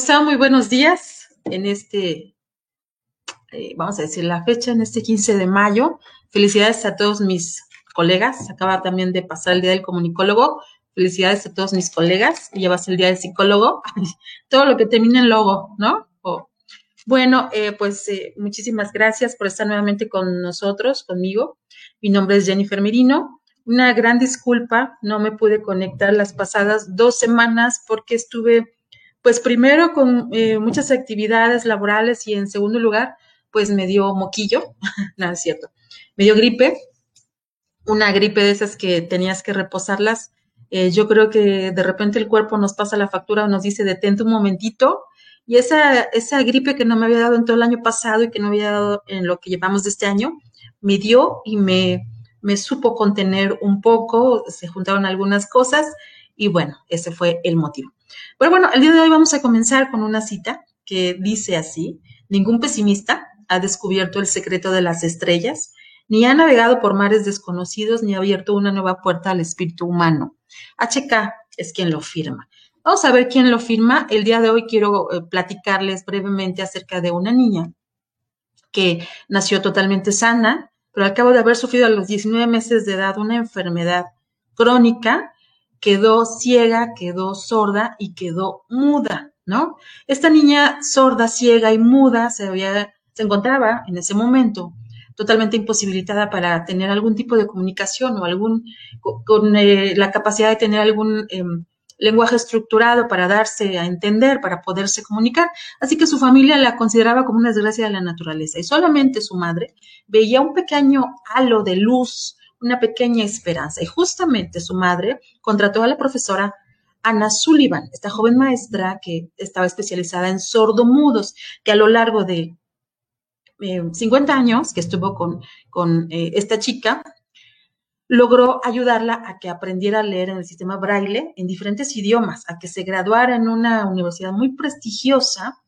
están? Muy buenos días. En este, eh, vamos a decir la fecha, en este 15 de mayo. Felicidades a todos mis colegas. Acaba también de pasar el Día del Comunicólogo. Felicidades a todos mis colegas. Ya va a ser el Día del Psicólogo. Todo lo que termina en logo, ¿no? bueno, eh, pues eh, muchísimas gracias por estar nuevamente con nosotros, conmigo. Mi nombre es Jennifer Merino. Una gran disculpa, no me pude conectar las pasadas dos semanas porque estuve pues primero con eh, muchas actividades laborales y en segundo lugar, pues me dio moquillo, nada es cierto, me dio gripe, una gripe de esas que tenías que reposarlas. Eh, yo creo que de repente el cuerpo nos pasa la factura, nos dice detente un momentito. Y esa, esa gripe que no me había dado en todo el año pasado y que no había dado en lo que llevamos de este año, me dio y me, me supo contener un poco, se juntaron algunas cosas y bueno, ese fue el motivo. Pero bueno, el día de hoy vamos a comenzar con una cita que dice así, ningún pesimista ha descubierto el secreto de las estrellas, ni ha navegado por mares desconocidos, ni ha abierto una nueva puerta al espíritu humano. HK es quien lo firma. Vamos a ver quién lo firma. El día de hoy quiero eh, platicarles brevemente acerca de una niña que nació totalmente sana, pero al cabo de haber sufrido a los 19 meses de edad una enfermedad crónica, quedó ciega, quedó sorda y quedó muda, ¿no? Esta niña sorda, ciega y muda se, había, se encontraba en ese momento totalmente imposibilitada para tener algún tipo de comunicación o algún, con, eh, la capacidad de tener algún em, lenguaje estructurado para darse a entender, para poderse comunicar. Así que su familia la consideraba como una desgracia de la naturaleza y solamente su madre veía un pequeño halo de luz una pequeña esperanza. Y justamente su madre contrató a la profesora Ana Sullivan, esta joven maestra que estaba especializada en sordomudos, que a lo largo de 50 eh, años que estuvo con, con eh, esta chica, logró ayudarla a que aprendiera a leer en el sistema braille en diferentes idiomas, a que se graduara en una universidad muy prestigiosa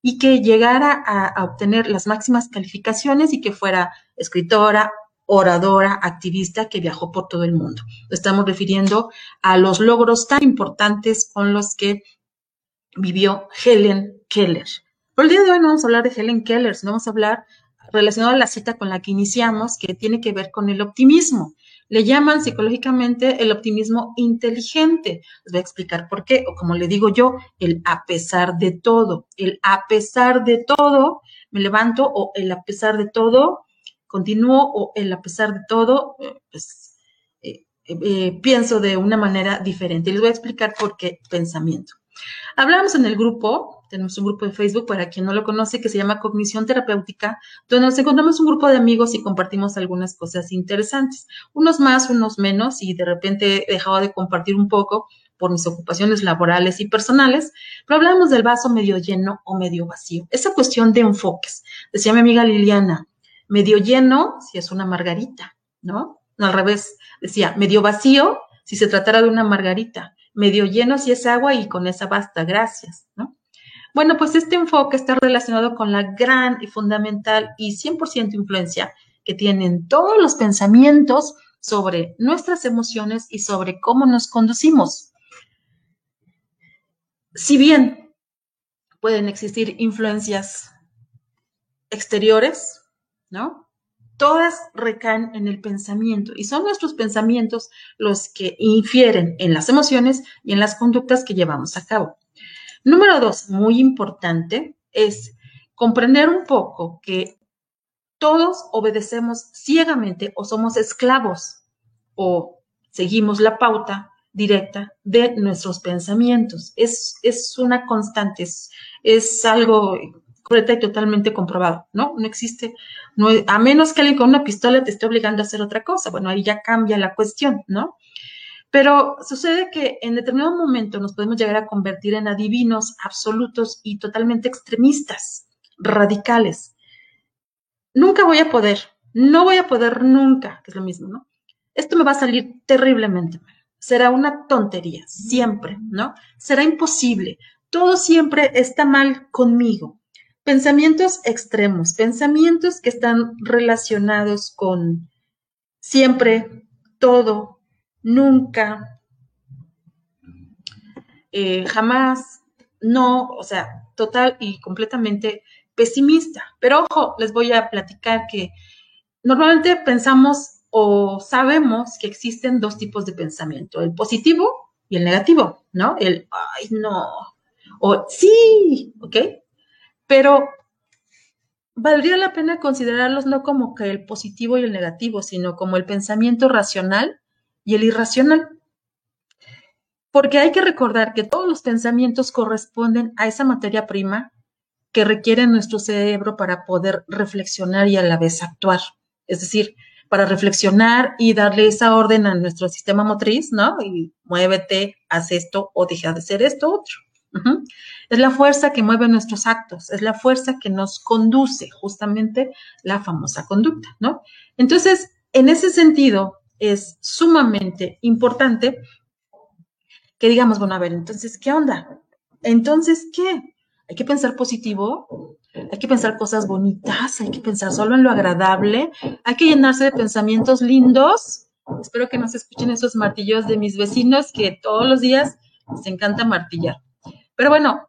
y que llegara a obtener las máximas calificaciones y que fuera escritora, oradora, activista que viajó por todo el mundo. Estamos refiriendo a los logros tan importantes con los que vivió Helen Keller. Pero el día de hoy no vamos a hablar de Helen Keller, sino vamos a hablar relacionado a la cita con la que iniciamos, que tiene que ver con el optimismo. Le llaman psicológicamente el optimismo inteligente. Les voy a explicar por qué, o como le digo yo, el a pesar de todo. El a pesar de todo, me levanto, o el a pesar de todo, continúo o el a pesar de todo, eh, pues eh, eh, pienso de una manera diferente. Les voy a explicar por qué pensamiento. Hablamos en el grupo, tenemos un grupo de Facebook para quien no lo conoce que se llama Cognición Terapéutica, donde nos encontramos un grupo de amigos y compartimos algunas cosas interesantes, unos más, unos menos, y de repente he dejado de compartir un poco por mis ocupaciones laborales y personales, pero hablamos del vaso medio lleno o medio vacío. Esa cuestión de enfoques. Decía mi amiga Liliana, medio lleno si es una margarita, ¿no? al revés, decía medio vacío si se tratara de una margarita, medio lleno si es agua y con esa basta, gracias, ¿no? Bueno, pues este enfoque está relacionado con la gran y fundamental y 100% influencia que tienen todos los pensamientos sobre nuestras emociones y sobre cómo nos conducimos. Si bien pueden existir influencias exteriores, ¿no? Todas recaen en el pensamiento y son nuestros pensamientos los que infieren en las emociones y en las conductas que llevamos a cabo. Número dos, muy importante, es comprender un poco que todos obedecemos ciegamente o somos esclavos o seguimos la pauta directa de nuestros pensamientos. Es, es una constante, es, es algo y totalmente comprobado, ¿no? No existe, a menos que alguien con una pistola te esté obligando a hacer otra cosa, bueno, ahí ya cambia la cuestión, ¿no? Pero sucede que en determinado momento nos podemos llegar a convertir en adivinos absolutos y totalmente extremistas, radicales. Nunca voy a poder, no voy a poder nunca, que es lo mismo, ¿no? Esto me va a salir terriblemente mal. Será una tontería, siempre, ¿no? Será imposible. Todo siempre está mal conmigo. Pensamientos extremos, pensamientos que están relacionados con siempre, todo, nunca, eh, jamás, no, o sea, total y completamente pesimista. Pero ojo, les voy a platicar que normalmente pensamos o sabemos que existen dos tipos de pensamiento, el positivo y el negativo, ¿no? El, ay, no, o sí, ¿ok? Pero valdría la pena considerarlos no como que el positivo y el negativo, sino como el pensamiento racional y el irracional. Porque hay que recordar que todos los pensamientos corresponden a esa materia prima que requiere nuestro cerebro para poder reflexionar y a la vez actuar. Es decir, para reflexionar y darle esa orden a nuestro sistema motriz, ¿no? Y muévete, haz esto o deja de hacer esto otro. Es la fuerza que mueve nuestros actos, es la fuerza que nos conduce justamente la famosa conducta, ¿no? Entonces, en ese sentido, es sumamente importante que digamos, bueno, a ver, entonces, ¿qué onda? Entonces, ¿qué? Hay que pensar positivo, hay que pensar cosas bonitas, hay que pensar solo en lo agradable, hay que llenarse de pensamientos lindos. Espero que no se escuchen esos martillos de mis vecinos que todos los días les encanta martillar. Pero bueno,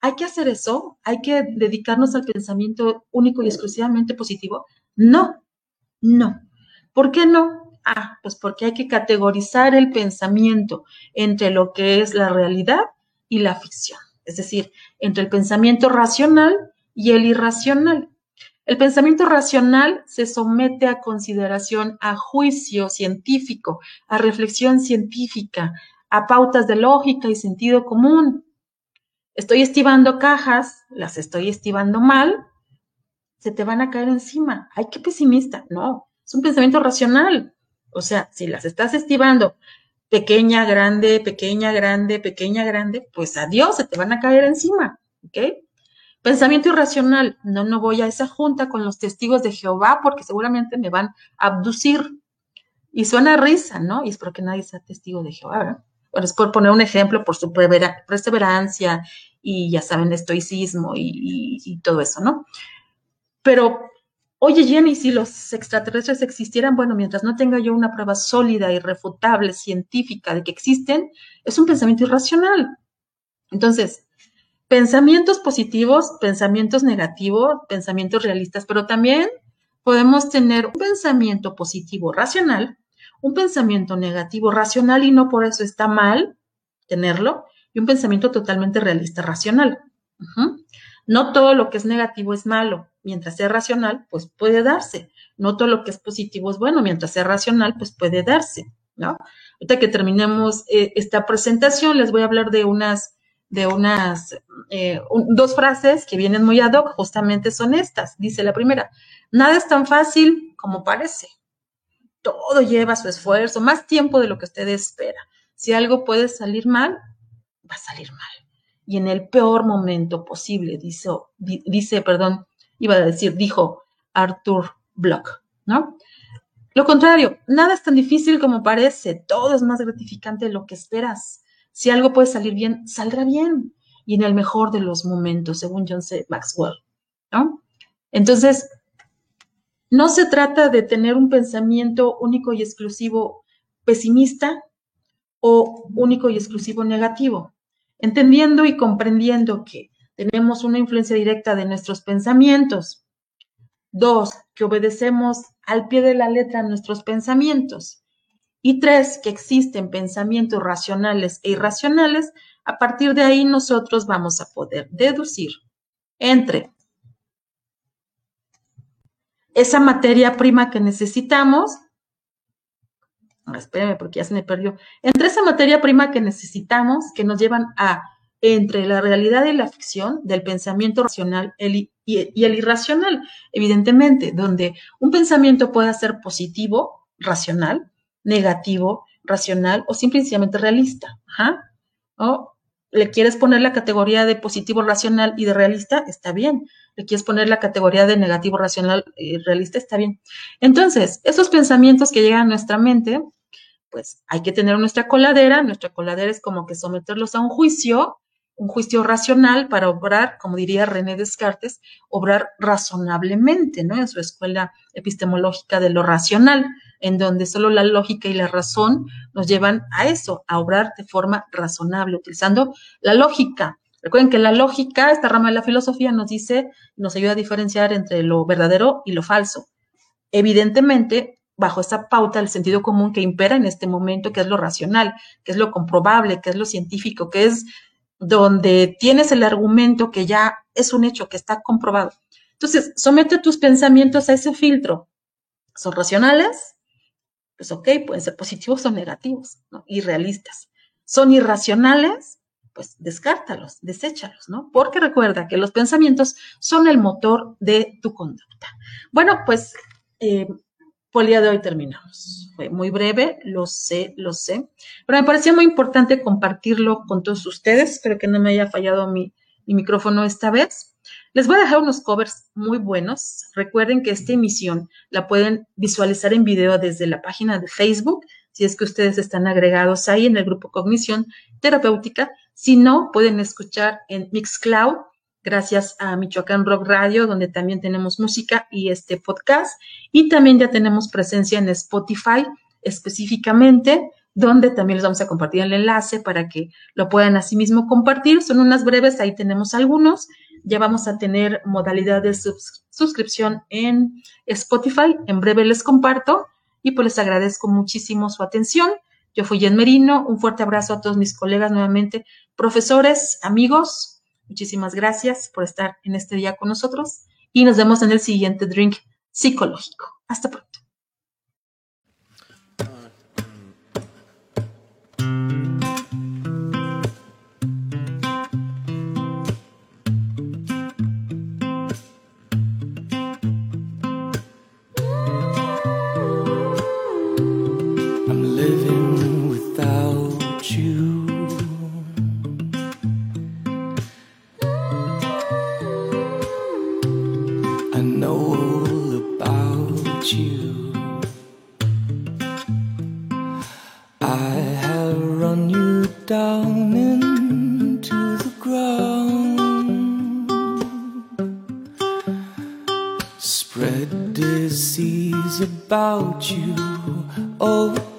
¿hay que hacer eso? ¿Hay que dedicarnos al pensamiento único y exclusivamente positivo? No, no. ¿Por qué no? Ah, pues porque hay que categorizar el pensamiento entre lo que es la realidad y la ficción, es decir, entre el pensamiento racional y el irracional. El pensamiento racional se somete a consideración, a juicio científico, a reflexión científica, a pautas de lógica y sentido común. Estoy estivando cajas, las estoy estivando mal, se te van a caer encima. Ay, qué pesimista. No, es un pensamiento racional. O sea, si las estás estivando pequeña, grande, pequeña, grande, pequeña, grande, pues adiós, se te van a caer encima, ¿ok? Pensamiento irracional, no, no voy a esa junta con los testigos de Jehová porque seguramente me van a abducir. Y suena risa, ¿no? Y espero que nadie sea testigo de Jehová, ¿verdad? Bueno, es por poner un ejemplo, por su perseverancia y ya saben, estoicismo y, y todo eso, ¿no? Pero Oye, Jenny, si los extraterrestres existieran, bueno, mientras no tenga yo una prueba sólida, irrefutable, científica de que existen, es un pensamiento irracional. Entonces, pensamientos positivos, pensamientos negativos, pensamientos realistas, pero también podemos tener un pensamiento positivo racional, un pensamiento negativo racional y no por eso está mal tenerlo, y un pensamiento totalmente realista racional. No todo lo que es negativo es malo mientras sea racional, pues puede darse. No todo lo que es positivo es bueno, mientras sea racional, pues puede darse, ¿no? Ahorita que terminemos eh, esta presentación, les voy a hablar de unas, de unas, eh, dos frases que vienen muy ad hoc, justamente son estas. Dice la primera, nada es tan fácil como parece. Todo lleva su esfuerzo, más tiempo de lo que usted espera. Si algo puede salir mal, va a salir mal. Y en el peor momento posible, dice, dice perdón, iba a decir, dijo Arthur Bloch, ¿no? Lo contrario, nada es tan difícil como parece, todo es más gratificante de lo que esperas. Si algo puede salir bien, saldrá bien y en el mejor de los momentos, según John C. Maxwell, ¿no? Entonces, no se trata de tener un pensamiento único y exclusivo pesimista o único y exclusivo negativo, entendiendo y comprendiendo que tenemos una influencia directa de nuestros pensamientos. Dos, que obedecemos al pie de la letra nuestros pensamientos. Y tres, que existen pensamientos racionales e irracionales. A partir de ahí nosotros vamos a poder deducir entre esa materia prima que necesitamos, espérame porque ya se me perdió, entre esa materia prima que necesitamos, que nos llevan a entre la realidad y la ficción del pensamiento racional y, el irracional, evidentemente, donde un pensamiento puede ser positivo, racional, negativo, racional o simplemente realista. ¿O le quieres poner la categoría de positivo racional y de realista, está bien. Le quieres poner la categoría de negativo racional y realista, está bien. Entonces, esos pensamientos que llegan a nuestra mente, pues hay que tener nuestra coladera. Nuestra coladera es como que someterlos a un juicio un juicio racional para obrar, como diría René Descartes, obrar razonablemente, ¿no? En su escuela epistemológica de lo racional, en donde solo la lógica y la razón nos llevan a eso, a obrar de forma razonable, utilizando la lógica. Recuerden que la lógica, esta rama de la filosofía, nos dice, nos ayuda a diferenciar entre lo verdadero y lo falso. Evidentemente, bajo esa pauta el sentido común que impera en este momento, que es lo racional, que es lo comprobable, que es lo científico, que es donde tienes el argumento que ya es un hecho, que está comprobado. Entonces, somete tus pensamientos a ese filtro. ¿Son racionales? Pues ok, pueden ser positivos o negativos, ¿no? Irrealistas. ¿Son irracionales? Pues descártalos, deséchalos, ¿no? Porque recuerda que los pensamientos son el motor de tu conducta. Bueno, pues eh, por el día de hoy terminamos. Fue muy breve, lo sé, lo sé, pero me parecía muy importante compartirlo con todos ustedes. Espero que no me haya fallado mi, micrófono esta vez. Les voy a dejar unos covers muy buenos. Recuerden que esta emisión la pueden visualizar en video desde la página de Facebook, si es que ustedes están agregados ahí en el grupo Cognición Terapéutica. Si no, pueden escuchar en Mixcloud gracias a Michoacán Rock Radio, donde también tenemos música y este podcast. Y también ya tenemos presencia en Spotify específicamente, donde también les vamos a compartir el enlace para que lo puedan asimismo compartir. Son unas breves, ahí tenemos algunos. Ya vamos a tener modalidad de suscripción en Spotify. En breve les comparto y pues les agradezco muchísimo su atención. Yo fui Jen Merino. Un fuerte abrazo a todos mis colegas nuevamente, profesores, amigos, Muchísimas gracias por estar en este día con nosotros y nos vemos en el siguiente drink psicológico. Hasta pronto. down into the ground. Spread disease about you, oh.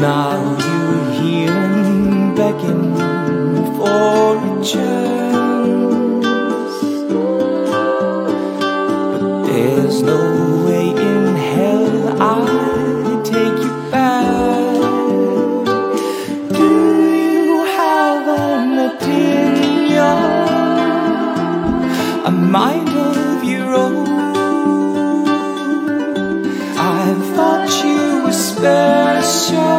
Now you hear me begging for a chance But there's no way in hell I'd take you back. Do you have an opinion? A mind of your own? I thought you were special.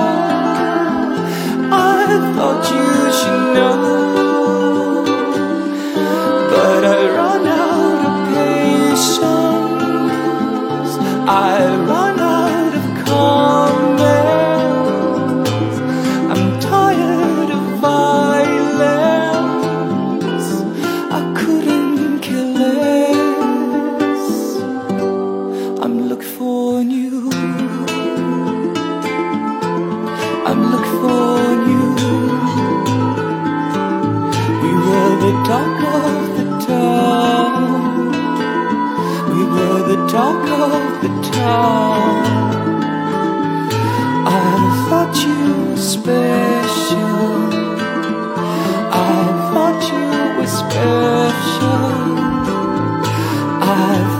But I run out of patience. I run out of comments. I'm tired of violence. I couldn't. I'm looking for you. I'm looking for talk of the town. We were the talk of the town. I thought you were special. I thought you were special. I